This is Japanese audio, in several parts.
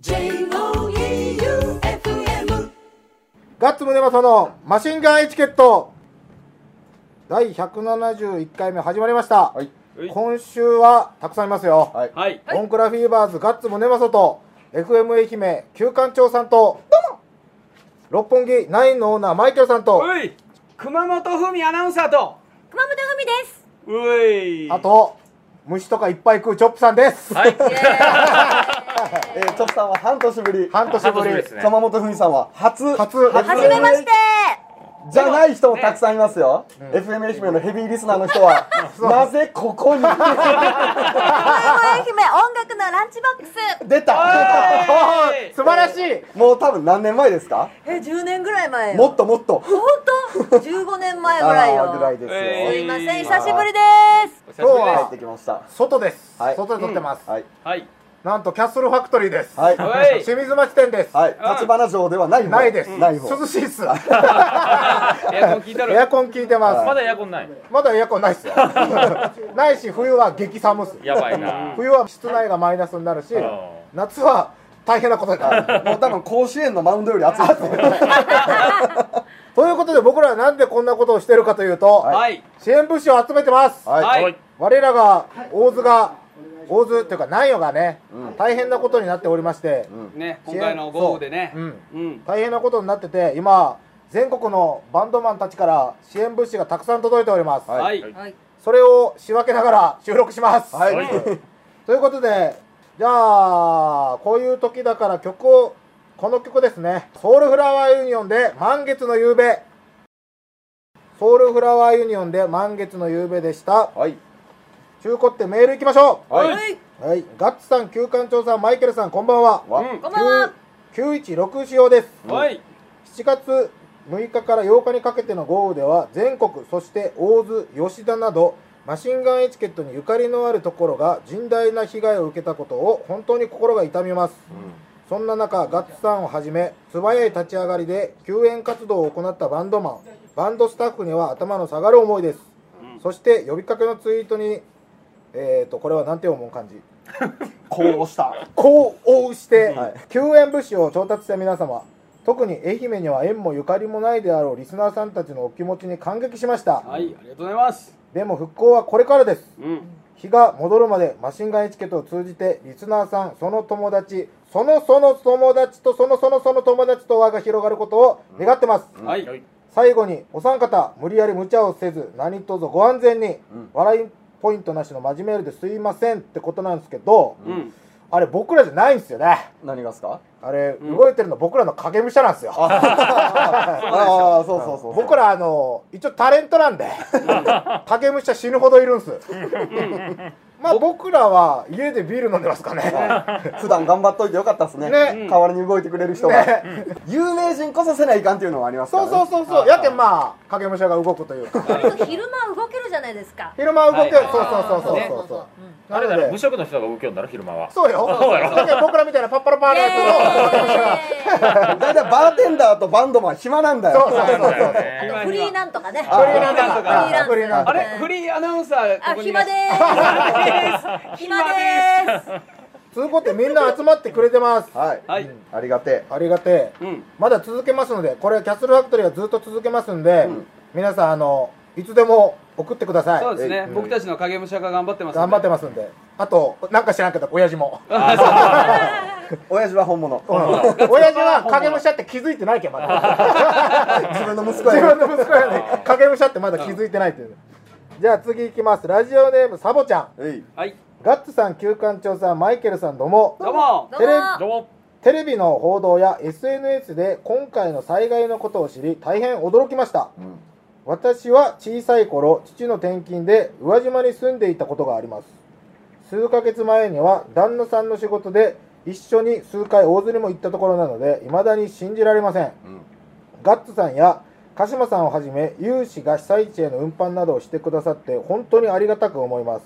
J-O-E-U-F-M ガッツムネマソのマシンガンエチケット。第171回目始まりました、はい。今週はたくさんいますよ、はい。はい。ボンクラフィーバーズガッツムネマソと FM 愛媛旧館長さんと六本木ナインのオーナーマイケルさんと。おい熊本文アナウンサーと。熊本文です。おい。あと虫とかいっぱい食うチョップさんです、はい。えー、チョップさんは半年ぶり。半年ぶりですね。熊本文さんは初。初。はじめまして。じゃない人もたくさんいますよ、FM 愛媛のヘビーリスナーの人は。なぜここに？愛媛音楽のランチボックス。出た。はい。素晴らしい。もう多分何年前ですか？え、10年ぐらい前よ。もっともっと。本当？15年前ぐらいよ。ぐらいですよ、えすいません、久しぶりです。今日は帰ってきました。外です、はい。外で撮ってます、はい。はい。なんとキャッスルファクトリーです、はい。はい。清水町店です、はい。立花城ではない方。ないです、ない方。涼しいっす。エアコン聞いたる。エアコン効いてます、まだエアコンない。まだエアコンないっすよ。ないし冬は激寒っす。やばいな。冬は室内がマイナスになるしん。夏は大変なことになる。もう多分甲子園のマウンドより暑い ということで僕らはなんでこんなことをしてるかというと、はい。支援物資を集めてます、はい、はい。我らが大津が大津っていうか南予がね、大変なことになっておりまして、ね、今回の豪雨でね。うん。うん。大変なことになってて今全国のバンドマンたちから支援物資がたくさん届いております、はい。はい。はい。それを仕分けながら収録します、はい。はい。ということでじゃあこういう時だから曲をこの曲ですね。ソウルフラワーユニオンで満月の夕べ。ソウルフラワーユニオンで満月の夕べでした。はい中古ってメールいきましょはい。はい。うはい。ガッツさん旧館長さんマイケルさんこんばんは。わ。うんこんばんは。916仕様です。はい。7月6日から8日にかけての豪雨では全国そして大津吉田などマシンガンエチケットにゆかりのあるところが甚大な被害を受けたことを本当に心が痛みます、そんな中ガッツさんをはじめ素早い立ち上がりで救援活動を行ったバンドマンバンドスタッフには頭の下がる思いです、そして呼びかけのツイートにえー、とこれは何て思う感じこうした。こう応して、はい。救援物資を調達した皆様。特に愛媛には縁もゆかりもないであろうリスナーさんたちのお気持ちに感激しました、はい。ありがとうございます。でも復興はこれからです。うん。日が戻るまでマシンガンエチケットを通じてリスナーさんその友達そのその友達とそのそのその友達と輪が広がることを願ってます、はい。最後にお三方無理やり無茶をせず何卒ご安全に、笑いポイントなしの真面目メールですいませんってことなんですけど、うん。あれ僕らじゃないんですよね。何がですか？あれ、動いてるの僕らの影武者なんですよ。あ あそうそうそう僕らあの一応タレントなんで影武者死ぬほどいるんす まあ僕らは家でビール飲んでますかね。普段頑張っといてよかったですね。ね。代わりに動いてくれる人が、ね。有名人こそせないかんっていうのはありますから、ね、そうそうそうそう。やけんまあ影武者が動くというか。昼間動けるじゃないですか。昼間動ける、はい。そうそうそうそうねそう。そうあれだろなので無職の人が動きよんだろ昼間は。そうよ。だけど僕らみたいなパッパラパーのやつの 大体バーテンダーとバンドマン暇なんだよ。そうそうそうそう。あとフリーなんとかね。あフリーなんとか。フリーなんとかあれフリーアナウンサー、あ、ここにい暇でーす。暇でーす。通行ってみんな集まってくれてます。はい、はい。ありがてありがてえ。うん。まだ続けますのでこれキャッスルファクトリーはずっと続けますんで、皆さんあのいつでも送ってください。そうですね。僕たちの影武者が頑張ってます。頑張ってますんで。あとなんか知らんけど親父も、え 親父は本物。うん。親父は影武者って気づいてないけんまだ。自分の息子自や分の息子やね。影武者ってまだ気づいてないっていうじゃあ次いきます。ラジオネームサボちゃん。はい。ガッツさん旧館長さんマイケルさんどうも。どうも。どうテレも。どうも。テレビの報道や SNS で今回の災害のことを知り大変驚きました、私は小さい頃父の転勤で宇和島に住んでいたことがあります。数ヶ月前には旦那さんの仕事で一緒に数回大津にも行ったところなので未だに信じられません、ガッツさんや鹿島さんをはじめ有志が被災地への運搬などをしてくださって本当にありがたく思います。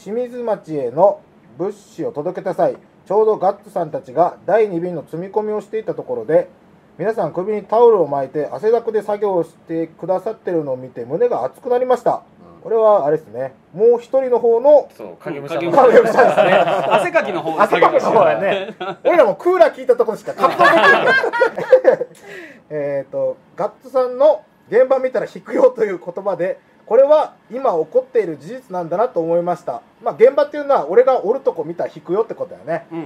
清水町への物資を届けた際ちょうどガッツさんたちが第2便の積み込みをしていたところで皆さん首にタオルを巻いて汗だくで作業をしてくださってるのを見て胸が熱くなりました、これはあれですね。もう一人の方のそう影武者影武者ですね。汗かきの方。汗かきの方やね。俺らもクーラー聞いたところしか格好できないえっとガッツさんの現場見たら引くよという言葉でこれは今起こっている事実なんだなと思いましたまあ現場っていうのは俺がおるとこ見たら引くよってことだよねうん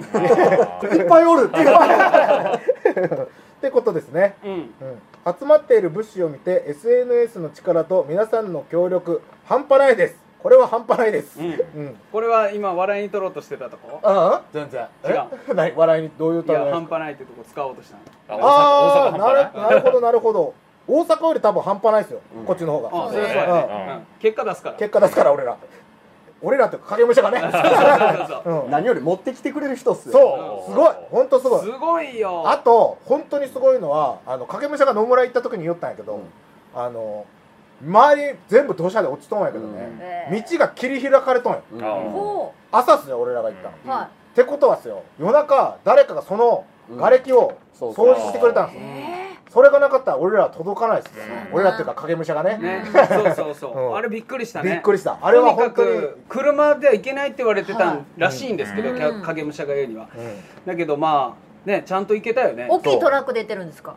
いっぱいおるってことですね。うん。うん。集まっている物資を見て SNS の力と皆さんの協力半端ないです。これは半端ないです。うん。うん。これは今笑いに取ろうとしてたとこ？ああ？全然。違え？何笑いにどういういや歌ですか半端ないってとこ使おうとしたの。ああなるなるほどなるほど。大阪より多分半端ないですよ、うん。こっちの方が。うん。結果出すから。結果出すから俺ら俺らっていうか影武者がね。何より持ってきてくれる人っすよ。そう。すごい。本当すごい。すごいよ。あと本当にすごいのはあの影武者が野村行った時に言ったんやけど、うん。あの周り全部土砂で落ちとんやけどね、ええ。道が切り開かれとんや朝っすよ俺らが行ったの、うはってことはっすよ。夜中誰かがその瓦礫を掃除してくれたんですいよ、えそれがなかったら俺らは届かないですよ、うん。俺らっていうか影武者がね。ね。そうそうそう。うん。あれびっくりしたね。びっくりした。あれは本当にとにかく車では行けないって言われてたんらしいんですけど、影武者が言うには。うん。だけどまあねちゃんと行けたよね。ー大きいトラック出てるんですか？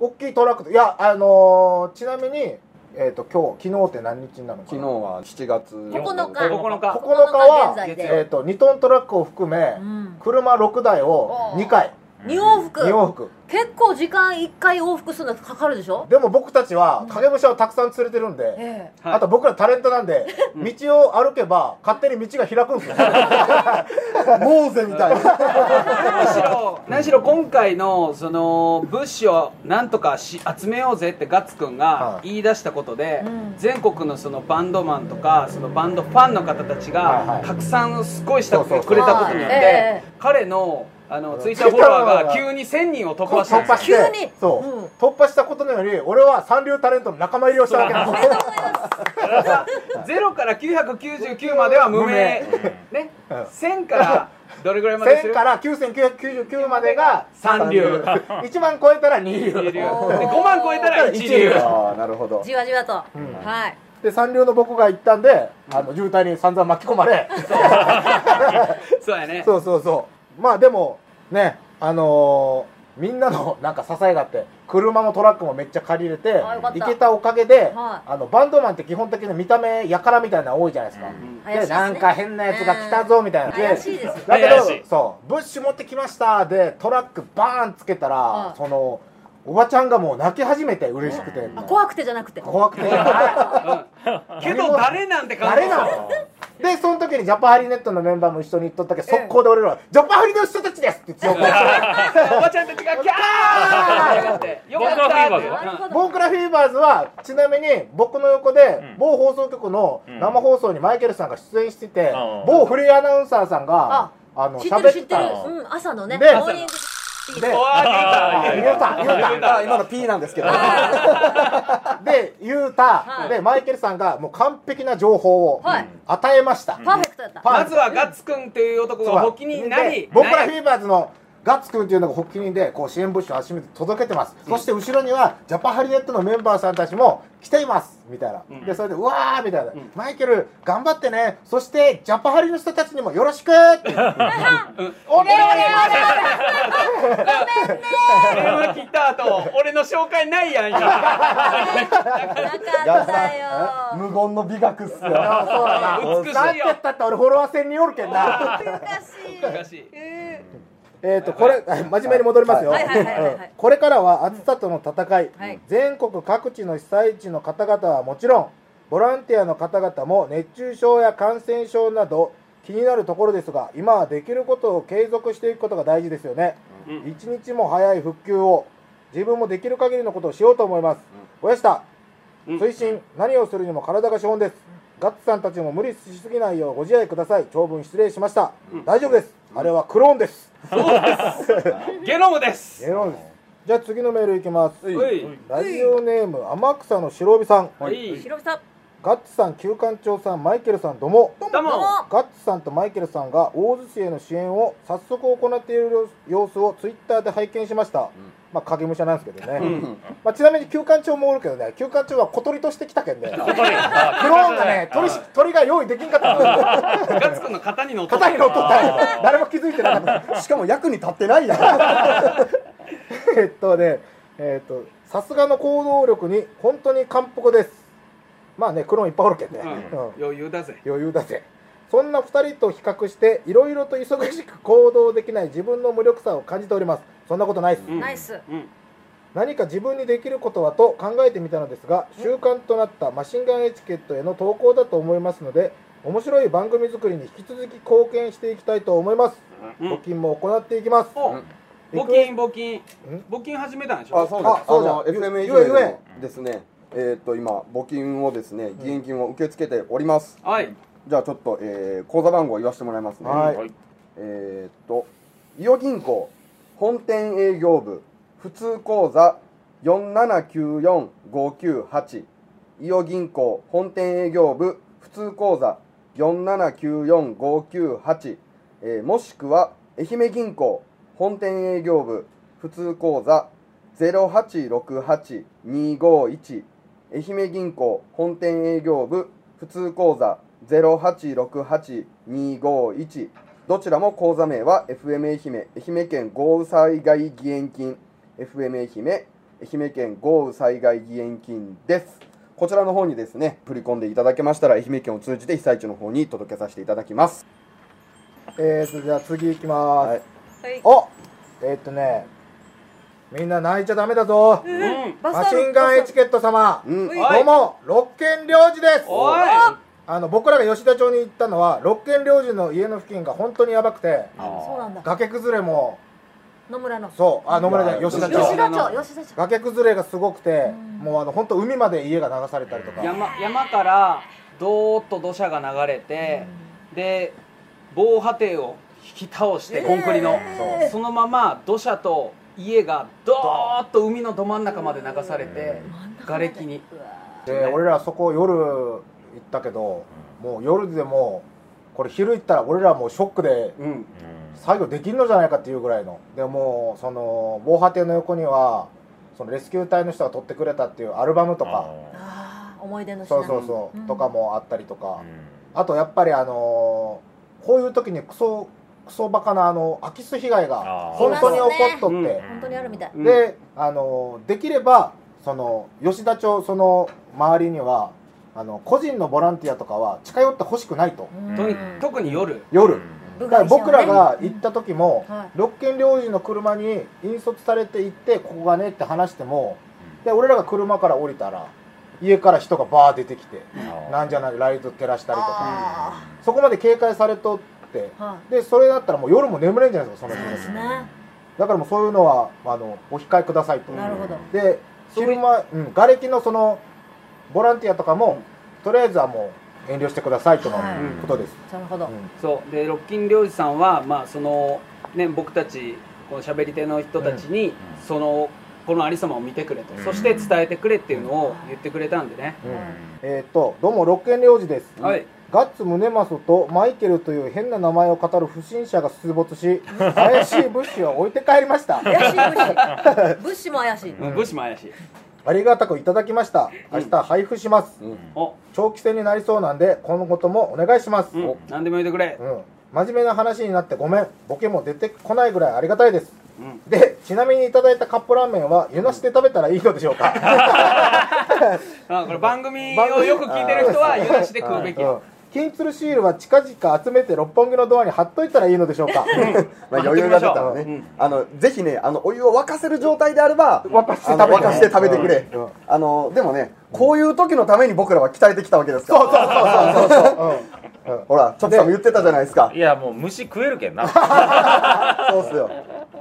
大きいトラックでいやあのーちなみにえっ、と今日昨日って何日になるのか昨な日は7月9日。9日。9日。9はえっ、と2トントラックを含め、うん。車6台を2回二往復。2往復。結構時間1回往復するのかかるでしょ？でも僕たちは影武者をたくさん連れてるんで、ええ。はい。あと僕らタレントなんで道を歩けば勝手に道が開くんですよ。モーゼみたいな。何しろ何しろ今回のその物資をなんとかし集めようぜってガッツくんがはい。言い出したことで、うん。全国のそのバンドマンとかそのバンドファンの方たちはいはい。が拡散すごいしてそうそうくれたことによって、はいええ。彼のあのツイッターフォロワーが 急に1000人を突破したん突破ですよ。して。急に。そう、うん。突破したことにより俺は三流タレントの仲間入りをしたわけなんですよ。ゼロから999までは無名。ね。うん。1000からどれぐらいまです1000るから9999までが三流。1万超えたら二流。二流。でおー。5万超えたら一流。ああなるほど。じわじわと、ん。はい。で三流の僕が行ったんであの渋滞に散々巻き込まれ。そうやね。そうそうそう。まあでもねあのーみんなのなんか支えがあって車もトラックもめっちゃ借りれてあよかった。行けたおかげで、はあのバンドマンって基本的に見た目やからみたいなの多いじゃないですか、怪しいですね。でなんか変なやつが来たぞみたいな、で怪しいですよだけ怪しいどそう物資持ってきましたでトラックバーンつけたら、はい。そのおばちゃんがもう泣き始めて嬉しくて、あ怖くてじゃなくて。怖くて。けど誰なんて感じ？誰なの？でその時にジャパハリネットのメンバーも一緒に行っとったけどええ。速攻で俺らは「ジャパハリの人たちです!」って強く言っておばちゃんたちがキャー！ってやって。よかった僕のフィーバーズ。ってボンクラフィーバーズはちなみに僕の横でうん。某放送局の生放送にマイケルさんが出演しててうん。某フリーアナウンサーさんがあの知って喋っる。知ってたうん朝のねでモーニングで言うた。言うた。あ今の P なんですけど。で言うた。はい。でマイケルさんがもう完璧な情報をはい。与えました。パーフェクトだった。パまずはガッツくんっていう男が発起人になりで僕らフィーバーズのガッツくんっていうのが発起人でこう支援物資を初めて届けてます、そして後ろにはジャパハリネットのメンバーさんたちも来ています。みたいな、んでそれでうわーみたいな、ん。マイケル頑張ってね。そしてジャパハリの人たちにもよろしくって。言って俺電話切った後俺の紹介ないやん今。なかったよ。無言の美学っすよ。そうだな。美しいよなんて言ったって俺フォロワー1000人おるけんな。難しい。難しいええっとこれ 真面目に戻りますよ、これからは暑さとの戦い、はい全国各地の被災地の方々はもちろんボランティアの方々も熱中症や感染症など気になるところですが今はできることを継続していくことが大事ですよね、うん。一日も早い復旧を自分もできる限りのことをしようと思います、親下うん。推進何をするにも体が資本です。ガッツさんたちも無理しすぎないようご自愛ください。長文失礼しました、大丈夫ですあれはクローンです。ゲノムです。ゲロンです。じゃあ次のメールいきます。ラジオネーム天草の白帯さん。はい。ー、ひろみさん。ガッツさん旧館長さんマイケルさんどうも。どうも。も。ガッツさんとマイケルさんが大洲市への支援を早速行っている様子をツイッターで拝見しました、まあ影武者なんですけどね、まあ、ちなみに休館長もおるけどね休館長は小鳥として来たけんで、クローンがね鳥し鳥が用意できんかった。のガッツくんの型に乗っとった。誰も気づいてなかった。しかも役に立ってないやん えっとねえっとさすがの行動力に本当に感服です。まあねクローンいっぱいおるけんね、うん。うん。余裕だぜ。余裕だぜそんな2人と比較していろいろと忙しく行動できない自分の無力さを感じております。そんなことないです、うん。ナイスうん。何か自分にできることはと考えてみたのですが習慣となったマシンガンエチケットへの投稿だと思いますので面白い番組作りに引き続き貢献していきたいと思います、うん。募金も行っていきます、おリク募金募金。ん？募金始めたんでしょ？あそうですあそうじゃんあの FM 愛言えですねえーっと今募金をですね義援金を受け付けております。はいじゃあちょっと、えー口座番号言わせてもらいますね。はい。はい。えーっと伊予銀行本店営業部普通口座4794598伊予銀行本店営業部普通口座4794598、えーもしくは愛媛銀行本店営業部普通口座0868251愛媛銀行本店営業部普通口座0868251どちらも口座名は FM 愛媛愛媛県豪雨災害義援金。FM 愛媛愛媛県豪雨災害義援金です。こちらの方にですね振り込んでいただけましたら愛媛県を通じて被災地の方に届けさせていただきます。えーとじゃあ次いきます、はい。はい。おえーっとねみんな泣いちゃダメだぞ。うん。マシンガンエチケット様。うん。はい。どうも六軒領事です。おいあの僕らが吉田町に行ったのは六軒領事の家の付近が本当にやばくてそうなんだ。崖崩れも野村の。そうあ野村じゃない吉田吉町田町吉田町。崖崩れがすごくてうん。もうあの本当海まで家が流されたりとか。山山からどーっと土砂が流れてで防波堤を引き倒してコンクリの。えーそのまま土砂と家がどーっと海のど真ん中まで流されて瓦礫に。で俺らそこ夜行ったけどもう夜でもこれ昼行ったら俺らもうショックでうん。作業できんのじゃないかっていうぐらいの。でもうその防波堤の横にはそのレスキュー隊の人が撮ってくれたっていうアルバムとか。思い出の品。そうそうそう、うん。とかもあったりとか、あとやっぱりあのーこういう時にクソクソバカなあの空き巣被害が本当に起こっとって、うん。本当にあるみたい。うんであのーできればその吉田町その周りにはあの個人のボランティアとかは近寄ってほしくないと。特に夜。夜、部だから僕らが行った時も、はい。六軒領事の車に引率されて行ってここがねって話してもで俺らが車から降りたら家から人がバー出てきてなんじゃないライト照らしたりとか。あそこまで警戒されとってーはでそれだったらもう夜も眠れんじゃないですかそのいそう人ですね。だからもうそういうのはあのお控えくださいと。なるほど。で昼間、うん、瓦礫のそのボランティアとかもとりあえずはもう遠慮してくださいとのはい。ことです、なるほど。うん。そう。でロッキン領事さんはまあそのね僕たちこの喋り手の人たちに、そのこのありさまを見てくれと、うん。そして伝えてくれっていうのを言ってくれたんでね、うん。えっ、とどうも六軒領事です、はい。ガッツムネマソとマイケルという変な名前を語る不審者が出没し 怪しい物資を置いて帰りました。怪しい物資物資も怪しい。うん。武士も怪しいありがたくいただきました。明日配布します、うん。お。長期戦になりそうなんで今後ともお願いします、うん。何でも言ってくれ。うん、真面目な話になってごめん。ボケも出てこないぐらいありがたいです。うん。でちなみにいただいたカップラーメンは湯なしで食べたらいいのでしょうか？あこれ番組をよく聞いてる人は湯なしで食うべき。うん金鶴シールは近々集めて六本木のドアに貼っといたらいいのでしょうか。まあ、余裕が出たらね、うん。あのぜひねあのお湯を沸かせる状態であれば沸かして食べて沸かして食べてくれ、うん。あのでもねこういう時のために僕らは鍛えてきたわけですから。そうそうそうそうそう、うんう。ん ほらチョップさんも言ってたじゃないですか。いやもう虫食えるけんな。そうっすよ。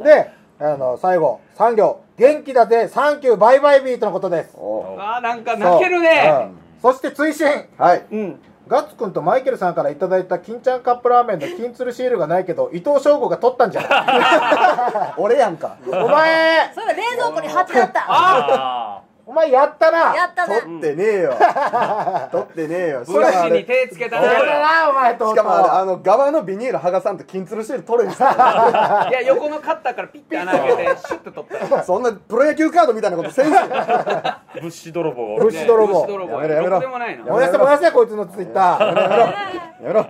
であの最後3行。元気だぜサンキューバイバイビートのことです。お。あーなんか泣けるね。そう。うん。そして追伸。はい。うんガッツくんとマイケルさんからいただいた金ちゃんカップラーメンの金鶴シールがないけど伊藤翔吾が取ったんじゃない？俺やんか。お前。それが冷蔵庫に貼ってあった。あお前やったな。やったな。取ってねえよ。取ってねえよ。しブッシーにかもあれ手つけたやったななお前とうとうしかもあれあの側のビニール剥がさんと金鶴シール取れんすか いや横のカッターからピッて穴開けてシュッと取った。らそんなプロ野球カードみたいなことせんすよ。物資泥棒。物資泥棒。やめろやめろ。ろくでもないの燃やせ燃やせこいつのツイッター。やめろ。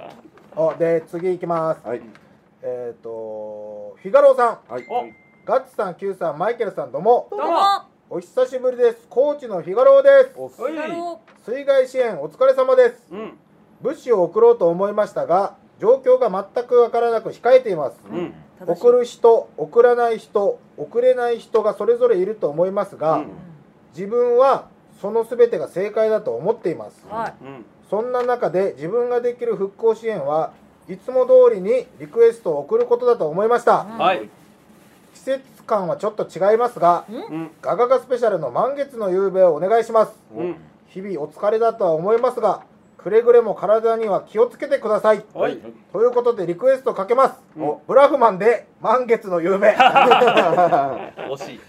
おで次行きます。はい。えっ、とフィガローさん。はい。お。ガッツさん Q さんマイケルさんどうも。どうもお久しぶりです。コーチのフィガローです。おおいだろ水害支援お疲れ様です。うん。物資を送ろうと思いましたが状況が全くわからなく控えています。うん。う正しい。送る人送らない人送れない人がそれぞれいると思いますが、うん。自分はその全てが正解だと思っています。はい。うん。そんな中で自分ができる復興支援はいつも通りにリクエストを送ることだと思いました。はい。季節感はちょっと違いますがうん。ガガガスペシャルの満月の夕べをお願いします。うん。日々お疲れだとは思いますがくれぐれも体には気をつけてください。はい。ということでリクエストかけます、うん。おブラフマンで満月の夕べ。惜しい。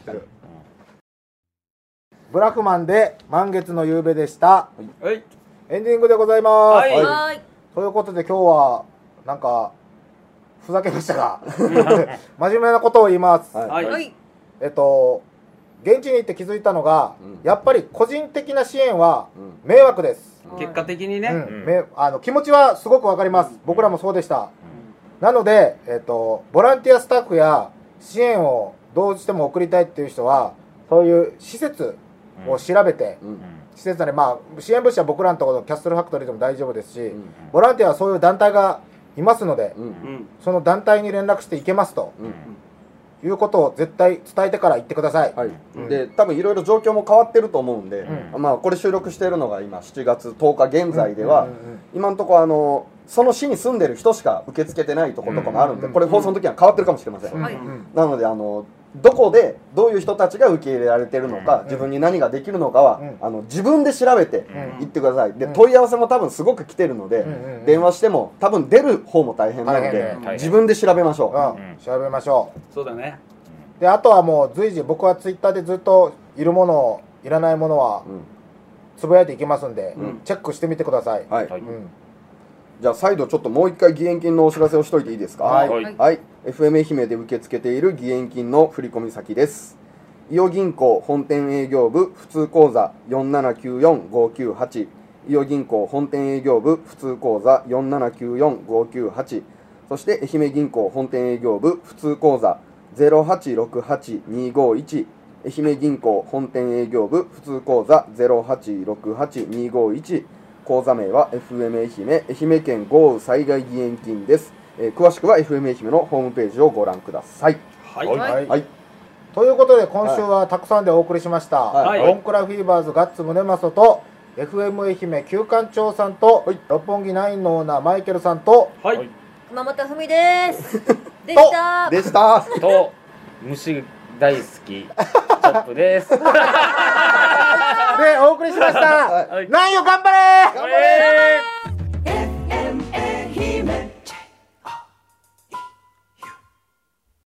ブラフマンで満月の夕べでした。はい。エンディングでございます、はい。はーい。ということで今日はなんかふざけましたが真面目なことを言います、はい。はい。はいえっと現地に行って気づいたのが、うん。やっぱり個人的な支援はうん。迷惑です、結果的にね。うん。あの気持ちはすごくわかります。僕らもそうでした、なので、えっと、ボランティアスタッフや支援をどうしても送りたいっていう人はそういう施設を調べて、うん。施設なりまあ支援物資は僕らのところのキャッスルファクトリーでも大丈夫ですし、ん。ボランティアはそういう団体がいますので、うん。うんその団体に連絡していけますとうん。いうことを絶対伝えてから言ってください、はい。うん。で多分いろいろ状況も変わってると思うんで、うまあこれ収録してるのが今7月10日現在では、うんうんうん今のところあのその市に住んでる人しか受け付けてないところとかもあるんで、うんこれ放送の時は変わってるかもしれません。なのであのどこでどういう人たちが受け入れられてるのか、うん。自分に何ができるのかは、うん。あの自分で調べてん。行ってください。でうん。問い合わせも多分すごく来てるので、うんうんうん。電話しても多分出る方も大変なので、自分で調べましょう。ん。うん。調べましょそうだね。うであとはもう随時僕はツイッターでずっといるものいらないものはつぶやいていきますんで、うん。チェックしてみてください、はい。はい。うん。じゃあ再度ちょっともう一回義援金のお知らせをしといていいですか？はい。はい。はい、FM 愛媛で受け付けている義援金の振込先です。伊予銀行本店営業部普通口座4794598伊予銀行本店営業部普通口座4794598そして愛媛銀行本店営業部普通口座0868251愛媛銀行本店営業部普通口座0868251口座名は FM 愛媛愛媛県豪雨災害義援金です、えー詳しくは FM 愛媛のホームページをご覧ください。はい。はい。はい。はい。ということで今週はたくさんでお送りしました、はい。ボンクラフィーバーズガッツムネマソと FM 愛媛旧館長さんと、はい。六本木ナインのオーナーマイケルさんと。はい。熊本ふみです。でした。でした。と虫大好きチョップです。でお送りしました、はい。ナインよ頑張れ頑張れ